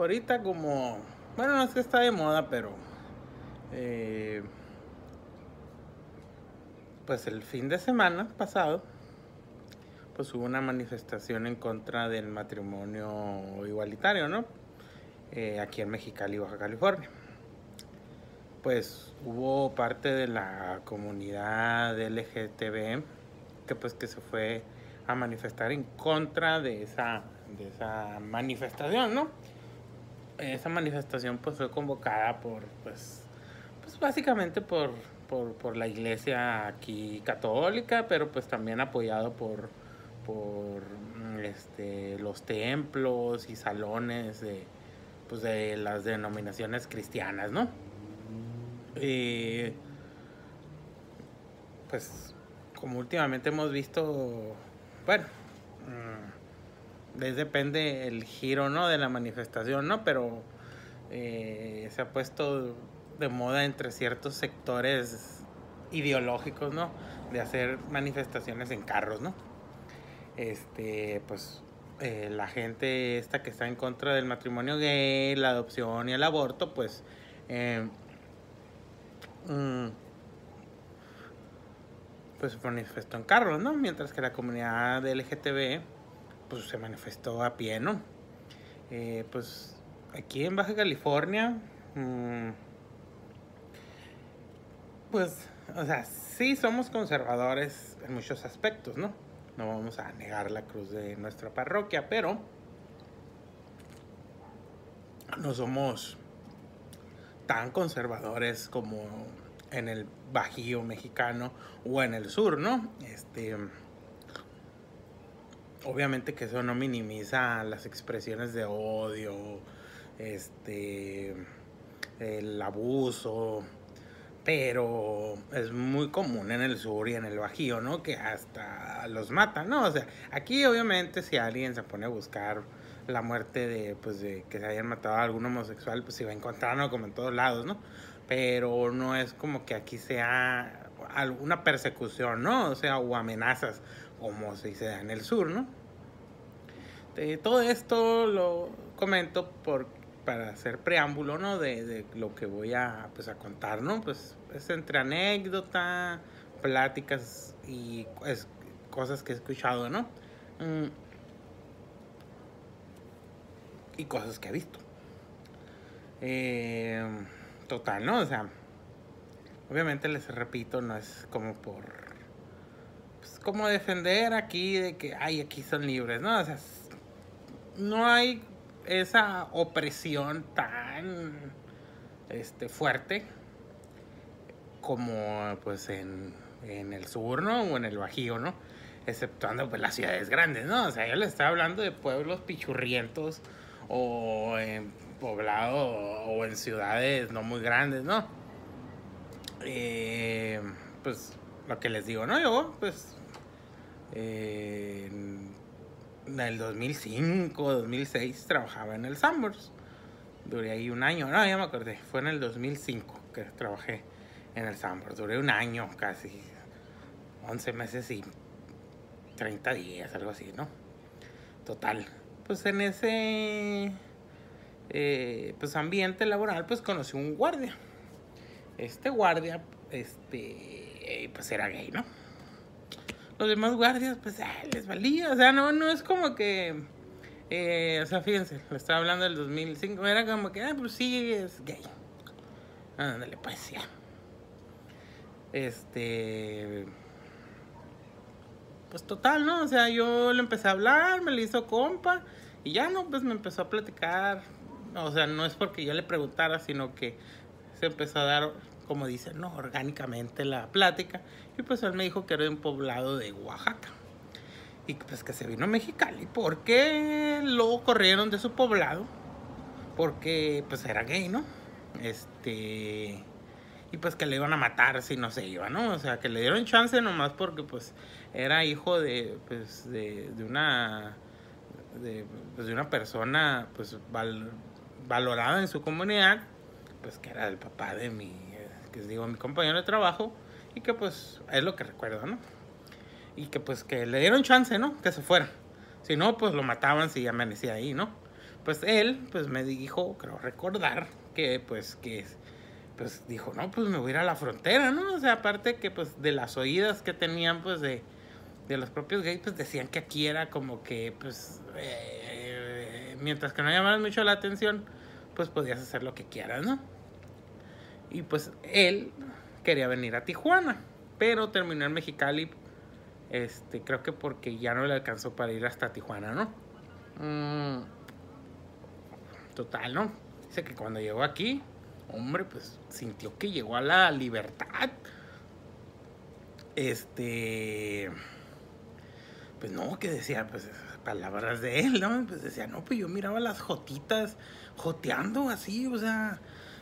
ahorita como, bueno, no es que está de moda, pero eh, pues el fin de semana pasado, pues hubo una manifestación en contra del matrimonio igualitario, ¿no? Eh, aquí en Mexicali, Baja California. Pues hubo parte de la comunidad LGTB que pues que se fue a manifestar en contra de esa, de esa manifestación, ¿no? Esa manifestación pues fue convocada por, pues, pues básicamente por, por, por la iglesia aquí católica, pero pues también apoyado por, por este, los templos y salones de, pues, de las denominaciones cristianas, ¿no? Y pues como últimamente hemos visto, bueno, mm, depende el giro, ¿no? De la manifestación, ¿no? Pero eh, se ha puesto de moda entre ciertos sectores ideológicos, ¿no? De hacer manifestaciones en carros, ¿no? Este, pues eh, la gente esta que está en contra del matrimonio gay, la adopción y el aborto, pues eh, mm, pues manifestó en carros, ¿no? Mientras que la comunidad LGTB pues se manifestó a pie, ¿no? Eh, pues aquí en Baja California, mmm, pues, o sea, sí somos conservadores en muchos aspectos, ¿no? No vamos a negar la cruz de nuestra parroquia, pero no somos tan conservadores como en el Bajío mexicano o en el sur, ¿no? Este, obviamente que eso no minimiza las expresiones de odio, este, el abuso, pero es muy común en el sur y en el Bajío, ¿no? Que hasta los matan, ¿no? O sea, aquí obviamente si alguien se pone a buscar la muerte de, pues, de que se hayan matado a algún homosexual, pues se va a encontrar, ¿no? Como en todos lados, ¿no? pero no es como que aquí sea alguna persecución, ¿no? O sea, o amenazas como se da en el sur, ¿no? De todo esto lo comento por, para hacer preámbulo, ¿no? De, lo que voy a, pues, a contar, ¿no? Pues es entre anécdota, pláticas y cosas que he escuchado, ¿no? Mm. Y cosas que he visto. Eh, total, ¿no? O sea, obviamente les repito, no es como por. Pues como defender aquí de que, ay, aquí son libres, ¿no? No hay esa opresión tan este, fuerte como pues en, en el sur, ¿no? O en el Bajío, ¿no? Exceptuando pues las ciudades grandes, ¿no? O sea, yo les estaba hablando de pueblos pichurrientos o en poblado o en ciudades no muy grandes, ¿no? Eh, pues lo que les digo, ¿no? Yo, pues, eh, en el 2005, 2006 trabajaba en el Sambors. Duré ahí un año, no, ya me acordé, fue en el 2005 que trabajé en el Sambors. Duré un año casi, 11 meses y 30 días, algo así, ¿no? Total. Pues en ese eh, pues ambiente laboral, pues conocí un guardia. Este guardia, este, pues era gay, ¿no? Los demás guardias, pues ah, les valía, o sea, no, no es como que, eh, o sea, fíjense, le estaba hablando del 2005, era como que, ah, pues sí, es gay. Ándale, pues ya. Este, pues total, ¿no? O sea, yo le empecé a hablar, me le hizo compa, y ya no, pues me empezó a platicar o sea, no es porque yo le preguntara, sino que se empezó a dar, como dicen, ¿no? Orgánicamente la plática. Y pues él me dijo que era de un poblado de Oaxaca. Y pues que se vino a Mexicali. ¿Por qué lo corrieron de su poblado? Porque pues era gay, ¿no? Este... Y pues que le iban a matar si no se iba, ¿no? O sea, que le dieron chance nomás porque pues era hijo de, pues, de, de una... De, pues, una persona pues val, valorado en su comunidad, pues que era el papá de mi, que digo, mi compañero de trabajo, y que pues es lo que recuerdo, ¿no? Y que pues que le dieron chance, ¿no? Que se fuera. Si no, pues lo mataban si amanecía ahí, ¿no? pues él, pues me dijo, creo recordar, que pues que pues dijo, no, pues me voy a ir a la frontera, ¿no? O sea, aparte que pues de las oídas que tenían pues de, de los propios gays, pues decían que aquí era como que pues eh, mientras que no llamaras mucho la atención, pues podías hacer lo que quieras, ¿no? Y pues él quería venir a Tijuana, pero terminó en Mexicali, este, creo que porque ya no le alcanzó para ir hasta Tijuana, ¿no? Mm, total, ¿no? Dice que cuando llegó aquí, hombre, pues sintió que llegó a la libertad. Este. Pues no, que decía, pues palabras de él, ¿no? Pues decía, no, pues yo miraba las jotitas joteando así, o sea,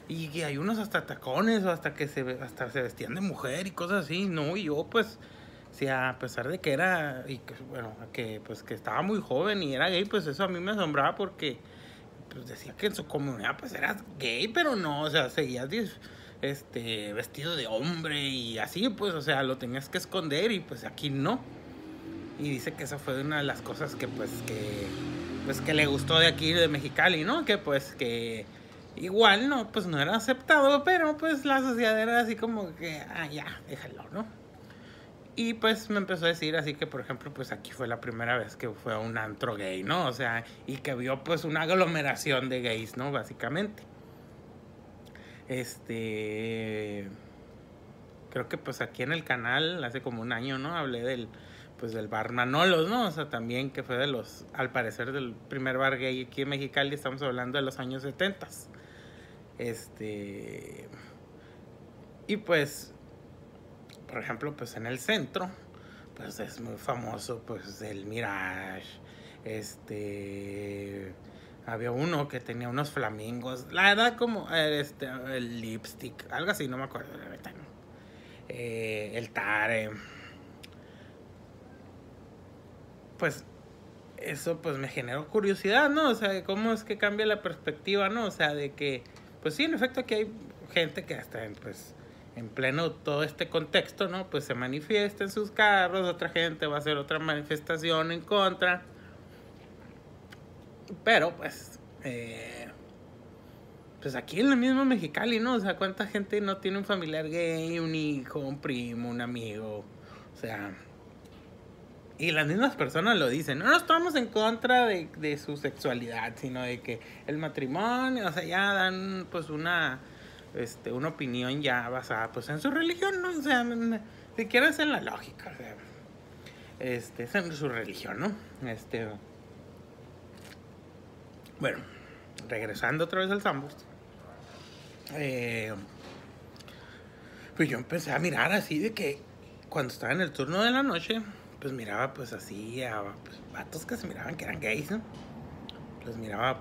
y que hay unos hasta tacones o hasta que se, hasta se vestían de mujer y cosas así, ¿no? Y yo, pues, si a pesar de que era, y que, bueno, que, pues, que estaba muy joven y era gay, pues eso a mí me asombraba porque pues decía que en su comunidad pues eras gay, pero no, o sea, seguías este, vestido de hombre y así, pues, o sea, lo tenías que esconder y pues aquí no. Y dice que esa fue una de las cosas que pues que pues que le gustó de aquí de Mexicali, ¿no? Que pues que igual no, pues no era aceptado, pero pues la sociedad era así como que, ah, ya, déjalo, ¿no? Y pues me empezó a decir así que, por ejemplo, pues aquí fue la primera vez que fue a un antro gay, ¿no? O sea, y que vio pues una aglomeración de gays, ¿no? Básicamente. Este... Creo que pues aquí en el canal, hace como un año, ¿no? Hablé del, pues del bar Manolos, ¿no? O sea, también que fue de los, al parecer, del primer bar gay aquí en Mexicali, estamos hablando de los años 70. Este... Y pues por ejemplo, pues en el centro, pues es muy famoso, pues el Mirage, este, había uno que tenía unos flamingos, la edad como, este, el lipstick, algo así, no me acuerdo. Eh, el Tare, pues eso pues me generó curiosidad, ¿no? O sea, cómo es que cambia la perspectiva, ¿no? O sea, de que, pues sí, en efecto aquí hay gente que hasta, pues, en pleno todo este contexto, ¿no? Pues se manifiesta en sus carros, otra gente va a hacer otra manifestación en contra. Pero pues, eh, pues aquí en la misma Mexicali, ¿no? O sea, ¿cuánta gente no tiene un familiar gay, un hijo, un primo, un amigo? O sea, y las mismas personas lo dicen, no, no estamos en contra de, de su sexualidad, sino de que el matrimonio, o sea, ya dan pues una este, una opinión ya basada pues en su religión, ¿no? O sea, si quieres en la lógica, o sea, este, es en su religión, ¿no? Este, bueno, regresando otra vez al Zambos, eh, pues yo empecé a mirar así de que cuando estaba en el turno de la noche, pues miraba pues así a pues, vatos que se miraban que eran gays, ¿no? Los miraba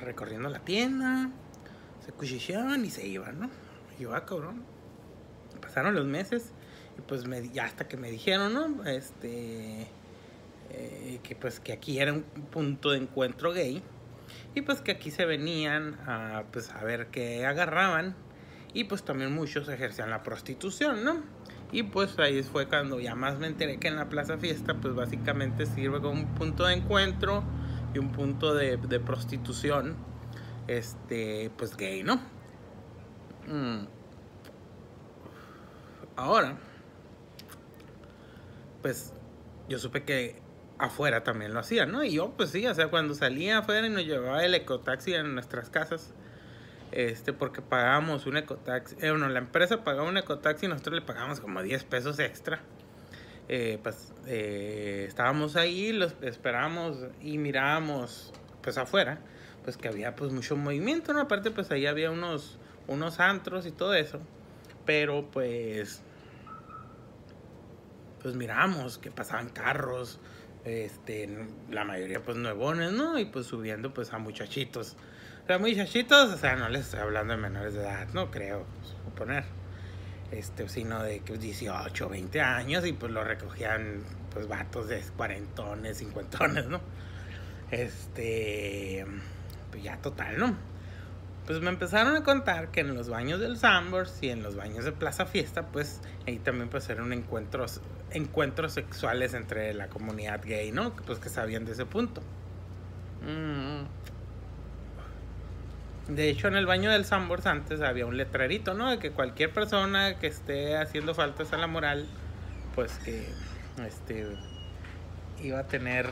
recorriendo la tienda, se cuchicheaban y se iban, ¿no? Y yo, ah, cabrón. Pasaron los meses y pues me, ya hasta que me dijeron, ¿no? Este, eh, que pues que aquí era un punto de encuentro gay y pues que aquí se venían a, pues, a ver qué agarraban y pues también muchos ejercían la prostitución, ¿no? Y pues ahí fue cuando ya más me enteré que en la Plaza Fiesta pues básicamente sirve como un punto de encuentro y un punto de, prostitución este, pues gay, ¿no? Mm. Ahora, pues yo supe que afuera también lo hacían, ¿no? Y yo, pues sí, o sea, cuando salía afuera y nos llevaba el ecotaxi en nuestras casas, este, porque pagábamos un ecotaxi, eh, bueno, la empresa pagaba un ecotaxi y nosotros le pagábamos como 10 pesos extra. Eh, pues eh, estábamos ahí, los esperábamos y mirábamos, pues afuera pues que había pues mucho movimiento, ¿no? Aparte pues ahí había unos, unos antros y todo eso, pero pues, pues miramos que pasaban carros, este, la mayoría pues nuevones, ¿no? Y pues subiendo pues a muchachitos. O sea, muchachitos, o sea, no les estoy hablando de menores de edad, no creo, suponer. Este, sino de 18, 20 años y pues lo recogían pues vatos de cuarentones, cincuentones, ¿no? Este pues ya total, ¿no? Pues me empezaron a contar que en los baños del Sambors y en los baños de Plaza Fiesta, pues ahí también pues eran encuentros, encuentros sexuales entre la comunidad gay, ¿no? Pues que sabían de ese punto. Mm. De hecho, en el baño del Sambors antes había un letrerito, ¿no? De que cualquier persona que esté haciendo faltas a la moral, pues que este iba a tener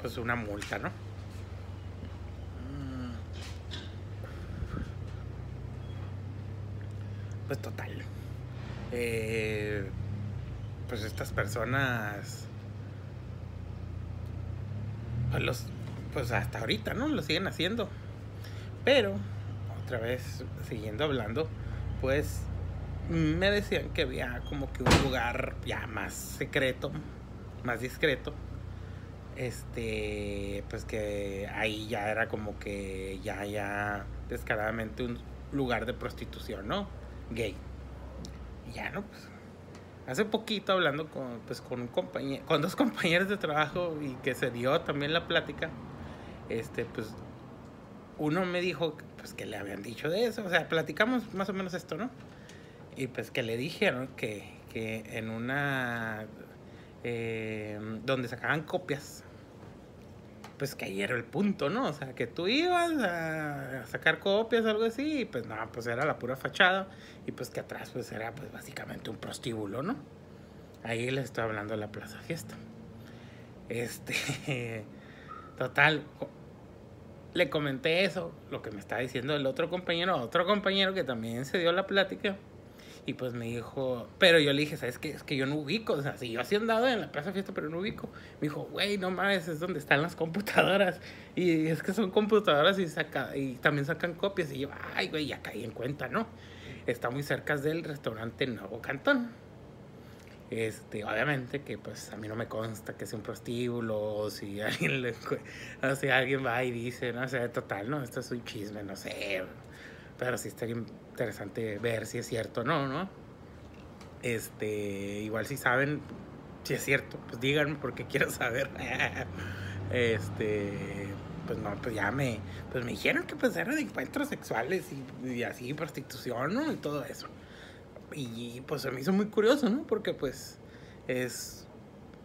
pues una multa, ¿no? Mm. Pues total. Eh, pues estas personas pues los pues hasta ahorita, ¿no? Lo siguen haciendo. Pero, otra vez, siguiendo hablando, pues me decían que había como que un lugar ya más secreto, más discreto. Este, pues que ahí ya era como que ya, ya descaradamente un lugar de prostitución, ¿no? Gay. Ya, ¿no? Pues hace poquito hablando con, pues, con un compañero, con dos compañeros de trabajo y que se dio también la plática, este, pues uno me dijo pues, que le habían dicho de eso, o sea, platicamos más o menos esto, ¿no? Y pues que le dijeron que, que en una... Eh, donde sacaban copias, pues que ahí era el punto, ¿no? O sea, que tú ibas a sacar copias algo así, y pues no, pues era la pura fachada, y pues que atrás pues era pues básicamente un prostíbulo, ¿no? Ahí le estoy hablando de la Plaza Fiesta. Este, total, le comenté eso, lo que me estaba diciendo el otro compañero, otro compañero que también se dio la plática. Y pues me dijo, pero yo le dije, ¿sabes qué? Es que yo no ubico, o sea, si yo así andado en la plaza fiesta, pero no ubico. Me dijo, güey, no mames, es donde están las computadoras. Y es que son computadoras y, saca, y también sacan copias. Y yo, ay, güey, ya caí en cuenta, ¿no? Está muy cerca del restaurante Nuevo Cantón. Este, obviamente que pues a mí no me consta que sea un prostíbulo o si alguien le, o alguien va y dice, no sé, total, no, esto es un chisme, no sé. Pero sí estaría interesante ver si es cierto o no, ¿no? Este, igual si saben si es cierto, pues díganme porque quiero saber. este, pues no, pues ya me, pues me dijeron que pues eran encuentros sexuales y, y así, prostitución, ¿no? Y todo eso. Y pues se me hizo muy curioso, ¿no? Porque pues es...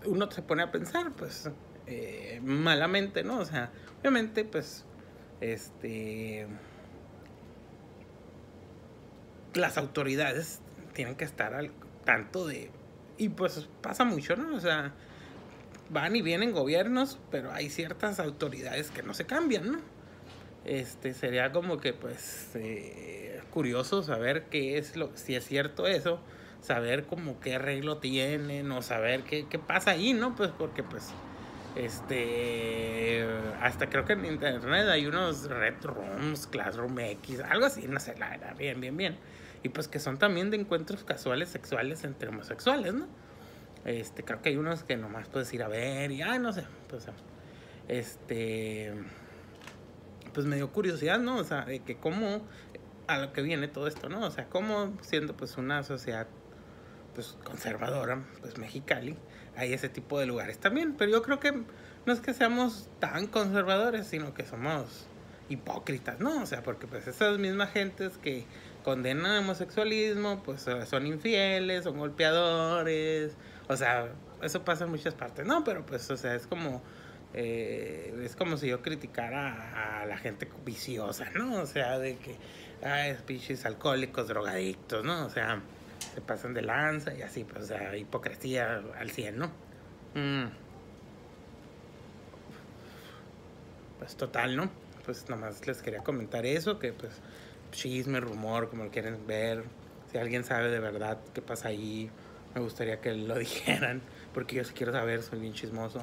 Uno se pone a pensar, pues, eh, malamente, ¿no? O sea, obviamente, pues, este... Las autoridades tienen que estar al tanto de... Y pues pasa mucho, ¿no? O sea, van y vienen gobiernos, pero hay ciertas autoridades que no se cambian, ¿no? Este, sería como que, pues... Eh, curioso saber qué es lo, si es cierto eso, saber como qué arreglo tienen o saber qué, qué pasa ahí, ¿no? Pues porque pues este hasta creo que en internet hay unos red rooms, classroom X, algo así, no sé, la verdad, bien, bien, bien. Y pues que son también de encuentros casuales sexuales entre homosexuales, ¿no? Este, creo que hay unos que nomás puedes ir a ver y, ay, no sé, pues, este, pues me dio curiosidad, ¿no? O sea, de que cómo a lo que viene todo esto, ¿no? O sea, como siendo pues una sociedad pues conservadora, pues Mexicali, hay ese tipo de lugares también, pero yo creo que no es que seamos tan conservadores, sino que somos hipócritas, ¿no? O sea, porque pues esas mismas gentes que condenan el homosexualismo, pues son infieles, son golpeadores, o sea, eso pasa en muchas partes, ¿no? Pero pues, o sea, es como... Eh, es como si yo criticara a la gente viciosa, ¿no? O sea, de que ay, pinches alcohólicos, drogadictos, ¿no? O sea, se pasan de lanza y así, pues, o sea, hipocresía al 100, ¿no? Mm. Pues total, ¿no? Pues nomás les quería comentar eso, que pues chisme, rumor, como lo quieren ver. Si alguien sabe de verdad qué pasa ahí, me gustaría que lo dijeran, porque yo sí quiero saber, soy bien chismoso.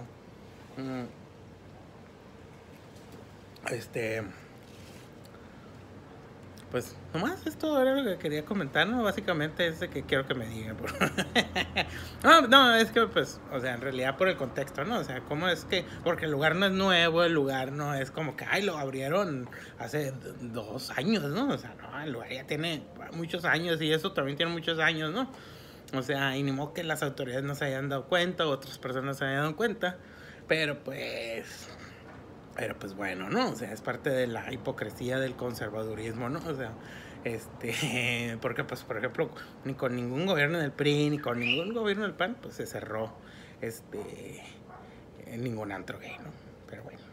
Este pues nomás esto era lo que quería comentar, ¿no? Básicamente es de que quiero que me digan. no, no, es que pues, o sea, en realidad por el contexto, ¿no? O sea, ¿cómo es que? Porque el lugar no es nuevo, el lugar no es como que, ay, lo abrieron hace dos años, ¿no? O sea, no, el lugar ya tiene muchos años y eso también tiene muchos años, ¿no? O sea, y ni modo que las autoridades no se hayan dado cuenta, otras personas se hayan dado cuenta, pero pues pero pues bueno, ¿no? O sea, es parte de la hipocresía del conservadurismo, ¿no? O sea, este, porque pues por ejemplo, ni con ningún gobierno del PRI, ni con ningún gobierno del PAN, pues se cerró este ningún antro gay, ¿no? Pero bueno.